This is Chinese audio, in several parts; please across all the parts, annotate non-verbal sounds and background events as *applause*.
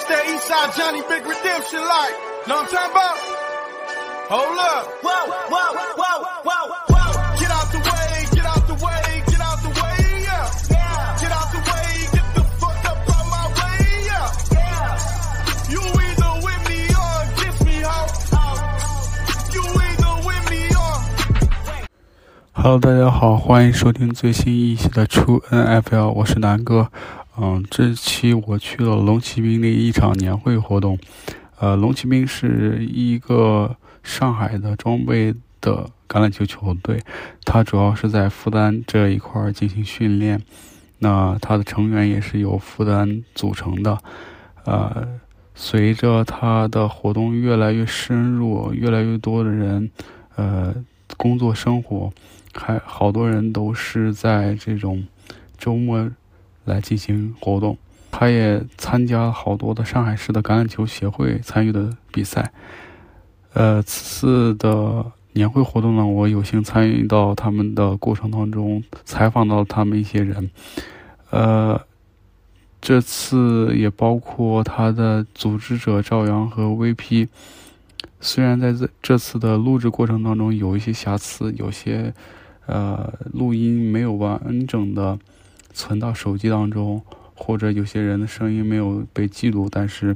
This that Eastside Johnny Big Redemption like. Know what I'm talking about? Hold up. Whoa, whoa, whoa, whoa, whoa. Get out the way, get out the way, get out the way, yeah. Get out the way, get the fuck up out my way, yeah. You either with me or against me, ho. You either with me or. Hello，大家好，欢迎收听最新一期的出 NFL，我是南哥。 嗯，这期我去了龙骑兵的一场年会活动。呃，龙骑兵是一个上海的装备的橄榄球球队，它主要是在复旦这一块进行训练。那它的成员也是由复旦组成的。呃，随着它的活动越来越深入，越来越多的人，呃，工作生活，还好多人都是在这种周末来进行活动。他也参加好多的上海市的橄榄球协会参与的比赛。呃，此次的年会活动呢，我有幸参与到他们的过程当中，采访到他们一些人。呃，这次也包括他的组织者赵阳和 VP。虽然在这这次的录制过程当中有一些瑕疵，有些呃录音没有完整的存到手机当中。或者有些人的声音没有被记录，但是，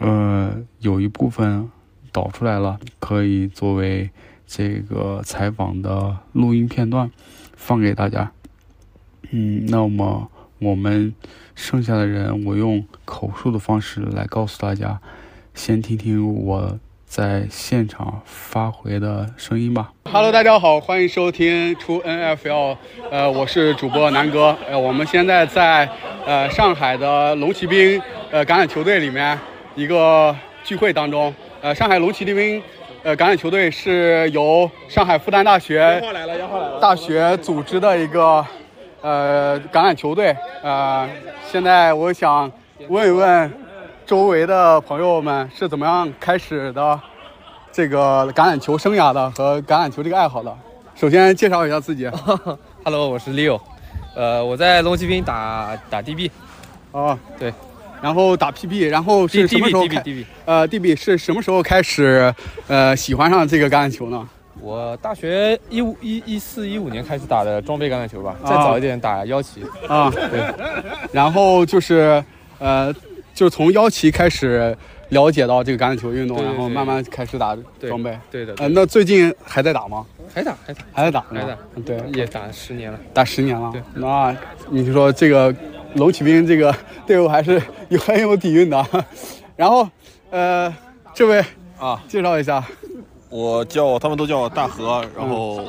呃，有一部分导出来了，可以作为这个采访的录音片段放给大家。嗯，那么我们剩下的人，我用口述的方式来告诉大家，先听听我在现场发回的声音吧。Hello，大家好，欢迎收听出 NFL，呃，我是主播南哥，呃，我们现在在。呃，上海的龙骑兵呃橄榄球队里面一个聚会当中，呃，上海龙骑兵呃橄榄球队是由上海复旦大学大学组织的一个呃橄榄球队。呃，现在我想问一问周围的朋友们是怎么样开始的这个橄榄球生涯的和橄榄球这个爱好的。首先介绍一下自己。*laughs* Hello，我是 Leo。呃，我在龙骑兵打打 DB，哦，对，然后打 PB，然后是什么时候开？DB，呃，DB 是什么时候开始呃喜欢上这个橄榄球呢？我大学一五一一四一五年开始打的装备橄榄球吧，再早一点打腰旗啊，对，然后就是呃，就是从幺七开始了解到这个橄榄球运动，然后慢慢开始打装备，对的，呃，那最近还在打吗？还打还打。还在打还打，对，也打十年了，打十年了。对，那你说这个龙骑兵这个队伍还是有很有底蕴的。*laughs* 然后，呃，这位啊，介绍一下，我叫他们都叫我大河，然后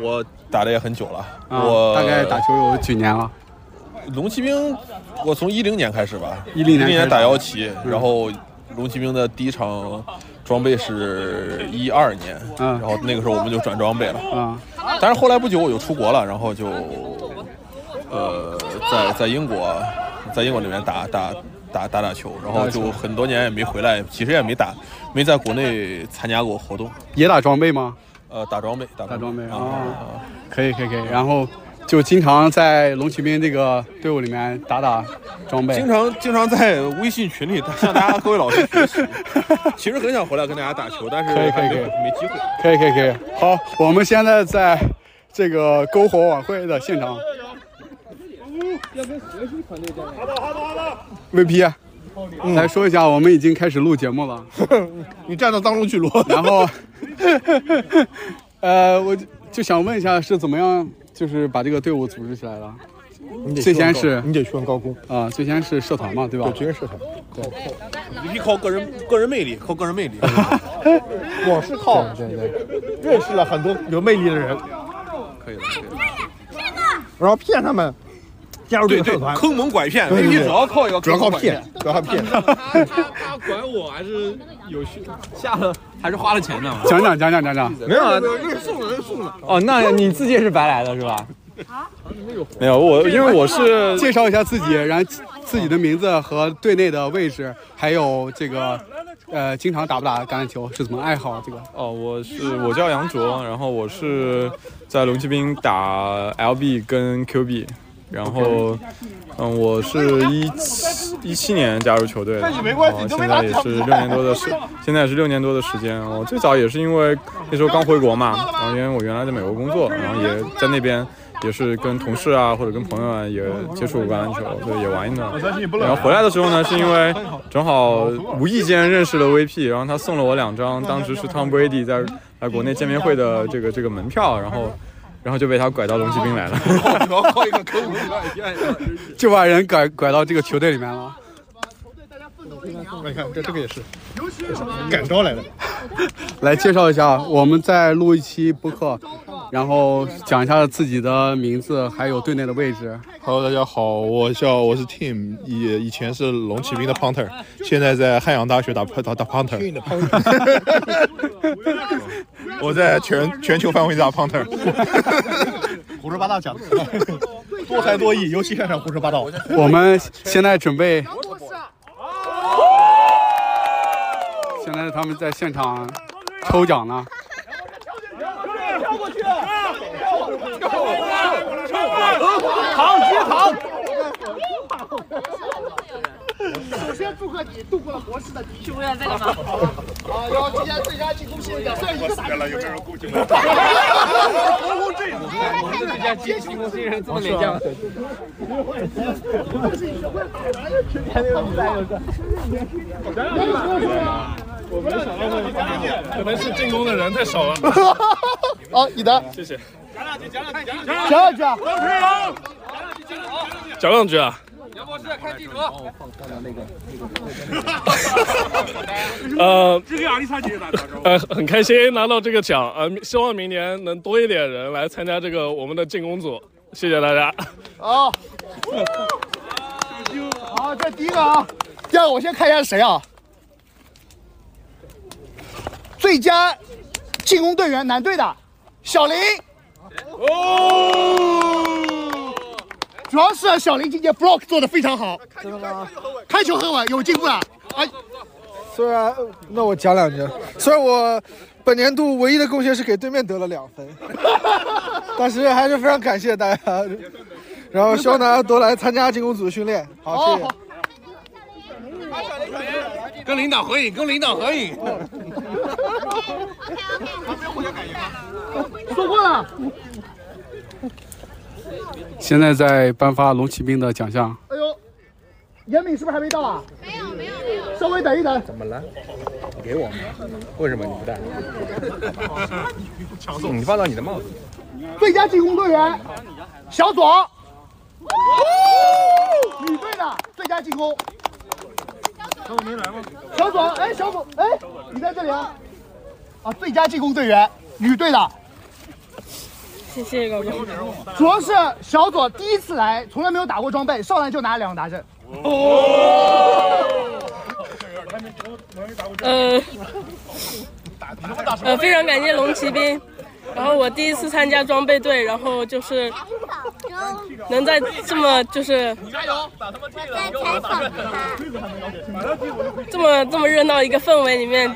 我打的也很久了，我大概打球有几年了？龙骑兵，我从一零年开始吧，一零年打幺旗，然后龙骑兵的第一场。装备是一二年，嗯，然后那个时候我们就转装备了，嗯，但是后来不久我就出国了，然后就，呃，在在英国，在英国那边打打打打打球，然后就很多年也没回来，其实也没打，没在国内参加过活动。也打装备吗？呃，打装备，打装备啊，可以可以可以，然后。就经常在龙骑兵这个队伍里面打打装备，经常经常在微信群里向大家各位老师学习。*laughs* 其实很想回来跟大家打球，但是可以可以可以没机会。可以可以可以。好，我们现在在这个篝火晚会的现场。要跟核心团队战。好的好的好的。VP，来说一下，我们已经开始录节目了。*laughs* 你站到当中去录。然后，*laughs* 呃，我就想问一下，是怎么样？就是把这个队伍组织起来了。你得最先是你得去问高工啊，最先是社团嘛，对吧？对，职业社团。对，你必须靠个人个人魅力，靠个人魅力。*laughs* 我是靠对对，认识了很多有魅力的人，可以了。然后骗他们加入这个社团，坑蒙拐骗，对对，主要靠一个主要靠骗，主要靠骗。他他管我还是有去下了还是花了钱的？*laughs* 讲讲讲讲讲讲，没有啊，那是送的，送的。哦，那你自己也是白来的是吧？啊，没有我，因为我是介绍一下自己，然后自己的名字和队内的位置，还有这个，呃，经常打不打橄榄球，是怎么爱好这个？哦，我是我叫杨卓，然后我是在龙骑兵打 LB 跟 QB，然后，嗯，我是一七一七年加入球队的，然后现在也是六年多的 *laughs* 时，现在也是六年多的时间。我最早也是因为那时候刚回国嘛，然后因为我原来在美国工作，然后也在那边也是跟同事啊或者跟朋友啊也接触过橄榄球，对，也玩一段。然后回来的时候呢，是因为正好无意间认识了 VP，然后他送了我两张当时是 Tom Brady 在在国内见面会的这个这个门票，然后。然后就被他拐到龙骑兵来了，就把人拐拐到这个球队里面了。你看，这这个也是，赶招来的。*laughs* 来介绍一下，我们在录一期播客，然后讲一下自己的名字，还有队内的位置。Hello，大家好，我叫我是 Tim，以以前是龙骑兵的 Punter，现在在汉阳大学打打打 Punter。*laughs* 我在全全球范围打 Punter。胡说八道讲的，多才多艺，尤其擅长胡说八道。我们现在准备。现在他们在现场抽奖呢。跳过去！扛接扛！首先祝贺你度过了博士的第一关，在干嘛？啊，要今天最佳进攻新人奖，算一个啥？原来有这人恭喜我！最佳进攻新人这么廉价？我没想到，可能是进攻的人太少了。好，*laughs* 你的，谢谢。讲两句，讲两句，讲两句，讲两句。讲两句啊！杨博士开记者。呃，这个阿里姐打呃，很开心拿到这个奖，呃，希望明年能多一点人来参加这个我们的进攻组，谢谢大家。好，好，这第一个啊，第二个我先看一下是谁啊？最佳进攻队员男队的小林。哦，主要是小林今天 block 做的非常好，真的吗？开球很稳，有进步了。哎，虽然那我讲两句，虽然我本年度唯一的贡献是给对面得了两分，*laughs* 但是还是非常感谢大家，然后希望大家多来参加进攻组的训练。好，谢谢。跟领导合影，跟领导合影。*laughs* 说过了。现在在颁发龙骑兵的奖项。哎呦，严敏是不是还没到啊？没有，没有，没有。稍微等一等。怎么了？给我吗？为什么你不戴？*laughs* 你放到你的帽子。最佳进攻队员，小左。女队的最佳进攻。小左没来吗？小左，哎，小左，哎，你在这里啊？啊，最佳进攻队员，女队的。谢谢高哥。主要是小左第一次来，从来没有打过装备，上来就拿两个达阵。哦。呃，呃，非常感谢龙骑兵。然后我第一次参加装备队，然后就是 *laughs* 能在这么就是这么这么热闹一个氛围里面，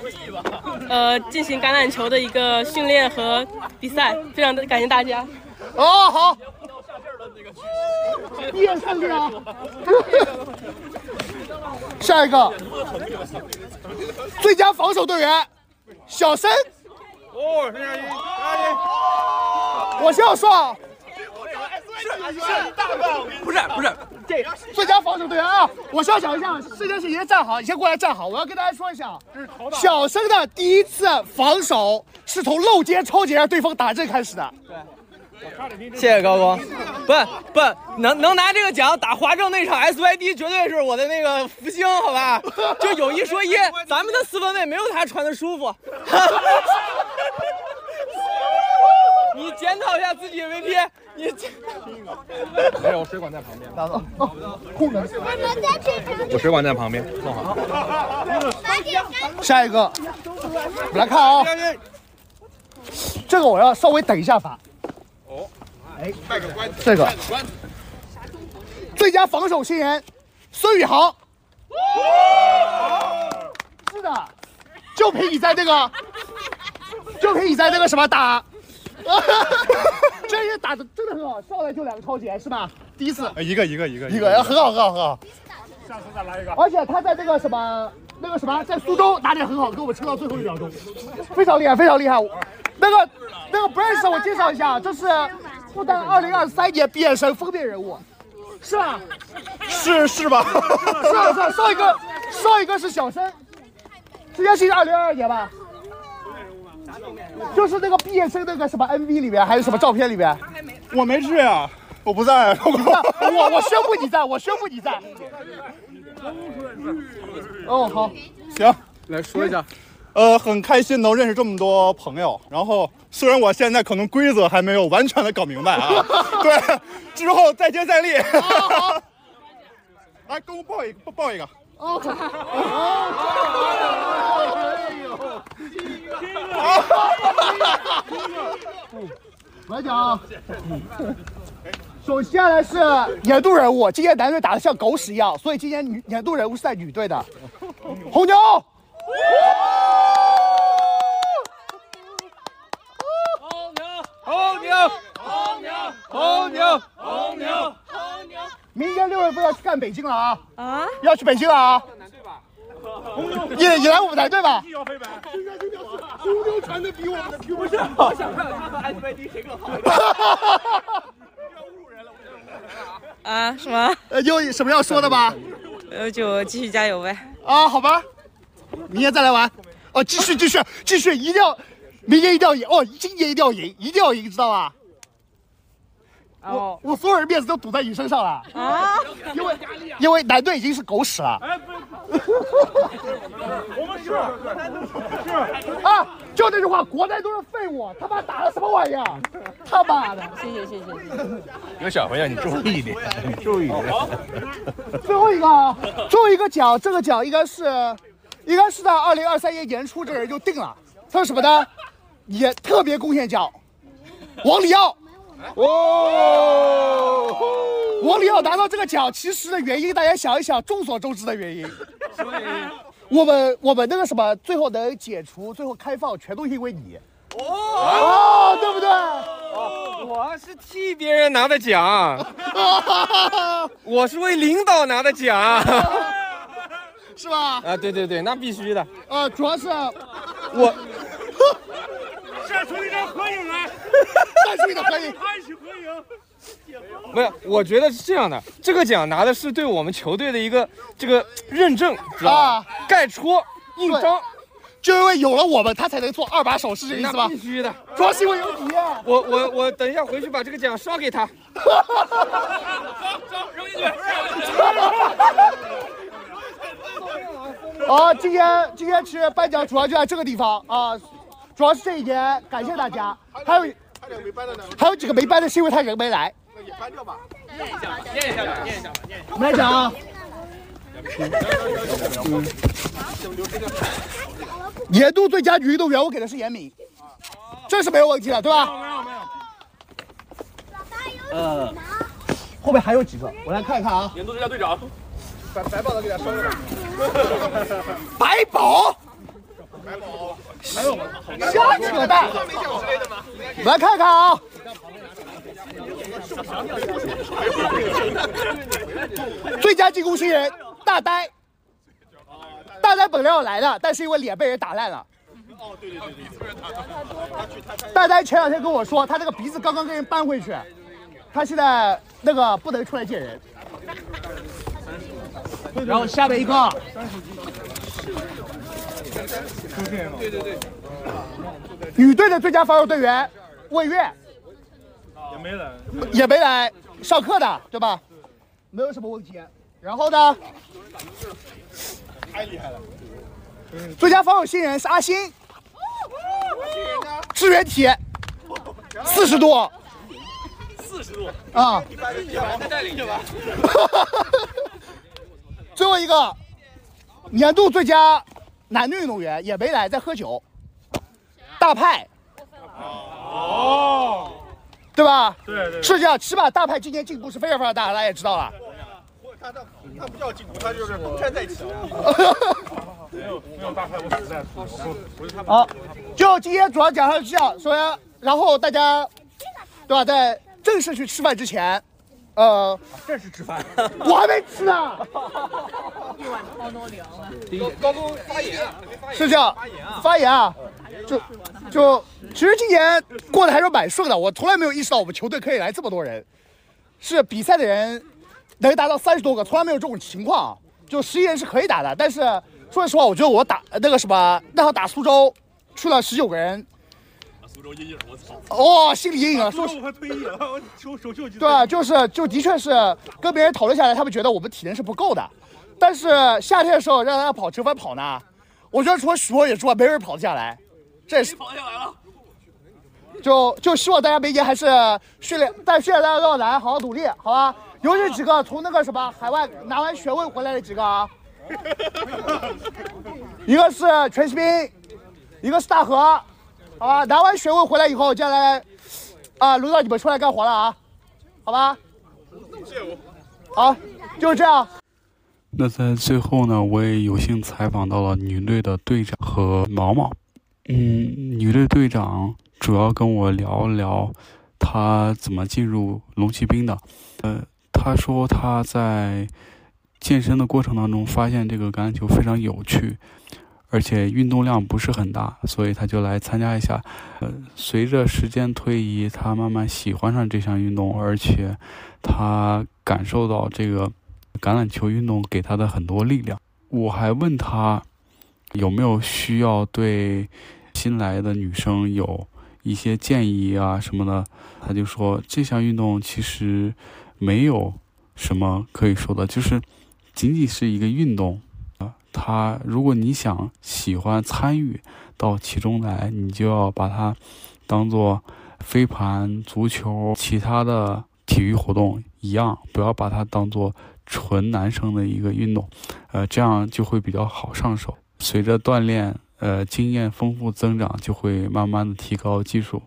呃，进行橄榄球的一个训练和比赛，非常的感谢大家。哦，好，一眼看去啊！*laughs* 下一个最佳防守队员小申。哦，我先要说啊，不是不是，这最佳防守队员啊，我先要讲一下，世界是先站好，你先过来站好，我要跟大家说一下，小生的第一次防守是从漏接超级让对方打阵开始的。对。谢谢高光，不不能能拿这个奖打华政那场 SYD 绝对是我的那个福星，好吧？就有一说一，咱们的四分卫没有他传的舒服。你检讨一下自己 VP，你 *laughs* 没有我水管在旁边，拿走。控制。我水管在旁边，弄好。下一个，我们来看啊，这个我要稍微等一下发。哎，快个关这个最佳防守新人孙宇航，是的，就凭你在这个，就凭你在这个什么打，*laughs* 这也打的真的很好，上来就两个超级是吧？第一次，一个一个一个一个，很好很好很好。下次再来一个。而且他在这个什么那个什么，在苏州打得很好，给我们撑到最后一秒钟，非常厉害，非常厉害。那个那个不认识，我介绍一下，这是复旦二零二三年毕业生封面人物，是吧？是是吧？是啊是啊，上一个上一个是小生，这件是二零二二年吧？就是那个毕业生那个什么 MV 里面还是什么照片里面？我没去啊，我不在。*laughs* 我我宣布你在，我宣布你在。哦，好，行，来说一下。呃，很开心能认识这么多朋友。然后，虽然我现在可能规则还没有完全的搞明白啊，*laughs* 对，之后再接再厉。好，*laughs* 来，给我抱一个，抱一个。哦，来讲，首先来是年度人物，今年男队打得像狗屎一样，所以今年女年度人物是在女队的，红牛。红牛，红牛，红牛，红牛，红牛，红牛。明年六月份要去干北京了啊！啊，要去北京了啊！*laughs* 也也来我们男队吧？红牛传的比我们的皮不是，我想看看 SYD 谁更好。啊？什么？呃，有什么要说的吗？呃，就继续加油呗。啊，好吧，明年再来玩。哦，继续继续继续，一定要，明年一定要赢。哦，今年一定要赢，一定要赢，知道吧？我我所有人面子都赌在你身上了啊！因为因为男队已经是狗屎了。我们是是啊，就这句话，国内都是废物，他妈打的什么玩意儿？他妈的！谢谢谢谢谢谢。有小朋友，你注意一点，你注意一点。最后一个啊，最后一个奖，这个奖应该是，应该是在二零二三年年初这人就定了，他是什么呢？也特别贡献奖，王里奥。哦，我里奥拿到这个奖，其实的原因大家想一想，众所周知的原因。什么原因？我们我们那个什么，最后能解除，最后开放，全都因为你。哦，对不对？我是替别人拿的奖，*laughs* 我是为领导拿的奖，是吧？啊，对对对，那必须的。呃，主要是我。晒出一张合影来，再出一张合影，拍一起合影。没有，我觉得是这样的，这个奖拿的是对我们球队的一个这个认证，知道吧？盖戳印章，就因为有了我们，他才能做二把手，是这意思吧？必须的，主要是因为有你。我我我等一下回去把这个奖刷给他。扔进去。好，今天今天其实颁奖主要就在这个地方啊。主要是这一点，感谢大家。还有还有没颁的呢？还有几个没搬的，是因为他人没来。那也搬掉吧。念一下吧，念一下吧，念一下吧，念一下。我们来讲啊。年度最佳女运动员，我给的是严敏，这是没有问题的，对吧？没有没有。呃，后面还有几个，我来看一看啊。年度最佳队长，白白宝的给他收了。白宝。白宝。瞎扯淡！我们来看看啊。最佳进攻新人大呆，大呆本来要来的，但是因为脸被人打烂了。哦，对对对对。大呆前两天跟我说，他那个鼻子刚刚跟人搬回去，他现在那个不能出来见人。然后下面一个。对对对。女队的最佳防守队员魏月也没来，也没来上课的，对吧？没有什么问题。然后呢？太厉害了！最佳防守新人是阿星，支援体四十度，四十度啊！再带领着吧。*laughs* 最后一个年度最佳男运动员也没来，在喝酒。大派，哦，对吧？对对，是这样。起码大派今年进步是非常非常大，大家也知道了。他他他不叫进步，他就是东山再起。没有没有大派，我实在不不是他。好，就今天主要讲的是这样，首先，然后大家，对吧？在正式去吃饭之前，呃，这是吃饭，我还没吃呢。一碗汤都凉了。高工发言啊，是这样，发言啊，就就其实今年过得还是蛮顺的。我从来没有意识到我们球队可以来这么多人，是比赛的人能达到三十多个，从来没有这种情况。啊就十一人是可以打的，但是说实话，我觉得我打那个什么那场打苏州去了十九个人，苏州阴影，我操！哦，心理阴影啊，说我还退役了，*laughs* 我手手袖对啊，就是就的确是跟别人讨论下来，他们觉得我们体能是不够的。但是夏天的时候让大家跑折返跑呢，我觉得除了许博远之外，没人跑得下来。这也是跑下来了。就就希望大家明年还是训练，但训练大家都要来，好好努力，好吧？尤其几个从那个什么海外拿完学位回来的几个啊，*laughs* 一个是全锡兵，一个是大河，好吧？拿完学位回来以后，接下来啊，轮到你们出来干活了啊，好吧？好，就是这样。那在最后呢，我也有幸采访到了女队的队长和毛毛。嗯，女队队长主要跟我聊聊她怎么进入龙骑兵的。呃，她说她在健身的过程当中发现这个橄榄球非常有趣，而且运动量不是很大，所以他就来参加一下。呃，随着时间推移，他慢慢喜欢上这项运动，而且他感受到这个。橄榄球运动给他的很多力量。我还问他有没有需要对新来的女生有一些建议啊什么的，他就说这项运动其实没有什么可以说的，就是仅仅是一个运动他如果你想喜欢参与到其中来，你就要把它当做飞盘、足球、其他的体育活动一样，不要把它当做。纯男生的一个运动，呃，这样就会比较好上手。随着锻炼，呃，经验丰富增长，就会慢慢的提高技术。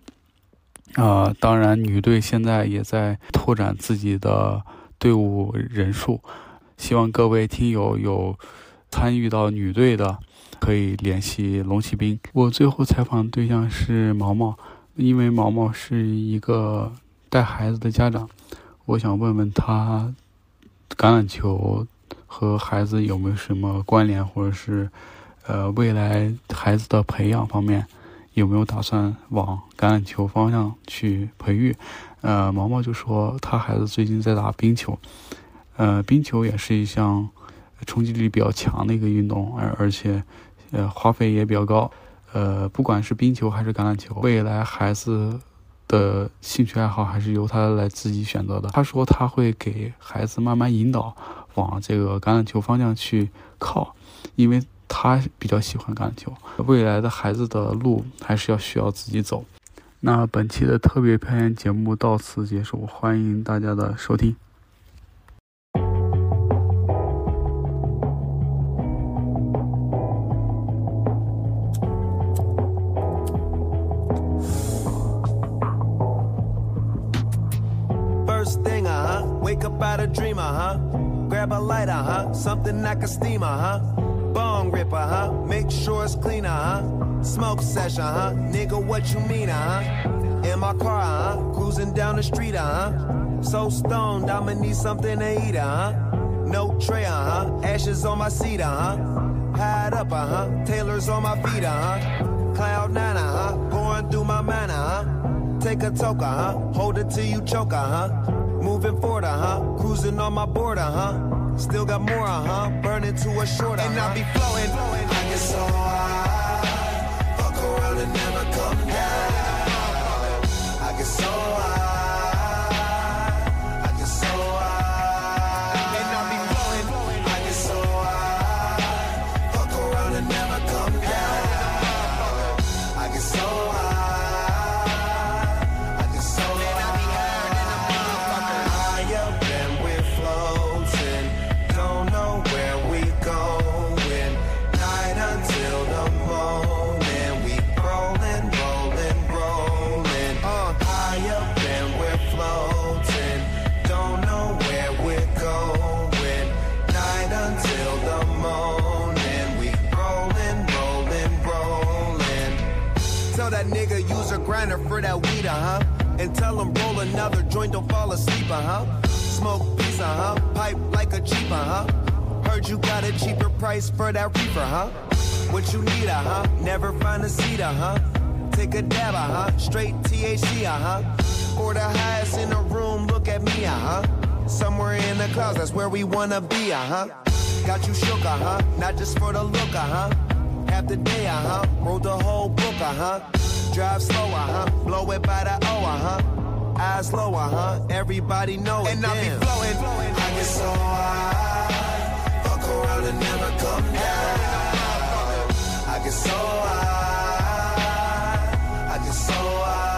啊，当然，女队现在也在拓展自己的队伍人数，希望各位听友有参与到女队的，可以联系龙骑兵。我最后采访对象是毛毛，因为毛毛是一个带孩子的家长，我想问问他。橄榄球和孩子有没有什么关联，或者是，呃，未来孩子的培养方面有没有打算往橄榄球方向去培育？呃，毛毛就说他孩子最近在打冰球，呃，冰球也是一项冲击力比较强的一个运动，而而且，呃，花费也比较高。呃，不管是冰球还是橄榄球，未来孩子。的兴趣爱好还是由他来自己选择的。他说他会给孩子慢慢引导往这个橄榄球方向去靠，因为他比较喜欢橄榄球。未来的孩子的路还是要需要自己走。那本期的特别篇节目到此结束，欢迎大家的收听。About a dreamer, huh? Grab a lighter, huh? Something like a steamer, huh? Bong ripper, huh? Make sure it's cleaner, huh? Smoke session, huh? Nigga, what you mean, huh? In my car, huh? Cruising down the street, huh? So stoned, I'ma need something to eat, huh? No tray, huh? Ashes on my seat, huh? Hide up, huh? Taylor's on my feet, huh? Cloud nine, huh? Going through my mind, huh? Take a toke, huh? Hold it till you choke, huh? Moving forward, uh huh. Cruising on my border, huh. Still got more, uh huh. Burning to a short, and I'll be flowing. I get so high, fuck around and never grinder for that weed, uh huh. And tell him roll another joint, don't fall asleep, uh huh. Smoke pizza, huh? Pipe like a cheaper, huh? Heard you got a cheaper price for that reefer, huh? What you need, uh huh? Never find a seat, uh huh? Take a dab, uh huh? Straight THC, uh huh? Or the highest in the room, look at me, uh huh? Somewhere in the clouds, that's where we wanna be, uh huh? Got you shook, uh huh? Not just for the look, uh huh? Half the day, uh huh? Wrote the whole book, uh huh? Drive slow, uh huh? Blow it by the O, uh huh? Eyes low, uh huh? Everybody know it. And I be flowing, flowing. I get so high, fuck around and never come down. I get so high, I get so high.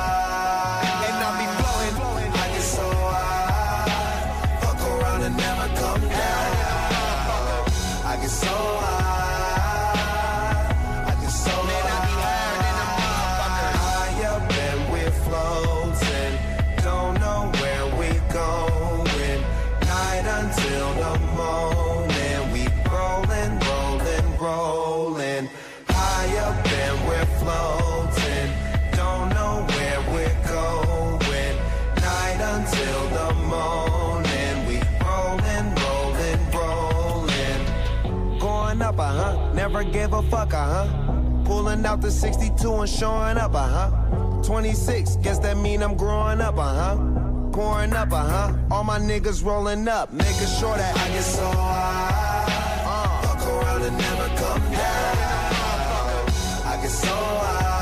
Morning, we we're don't know where we're. Night until the morning, we. Going up, uh huh. Never gave a fuck, uh huh. Pulling out the 62 and showing up, uh huh. 26, guess that mean I'm growing up, uh huh. Pouring up, uh huh. All my niggas rolling up, making sure that I get so high. Uh, fuck around and never come down. I get so high.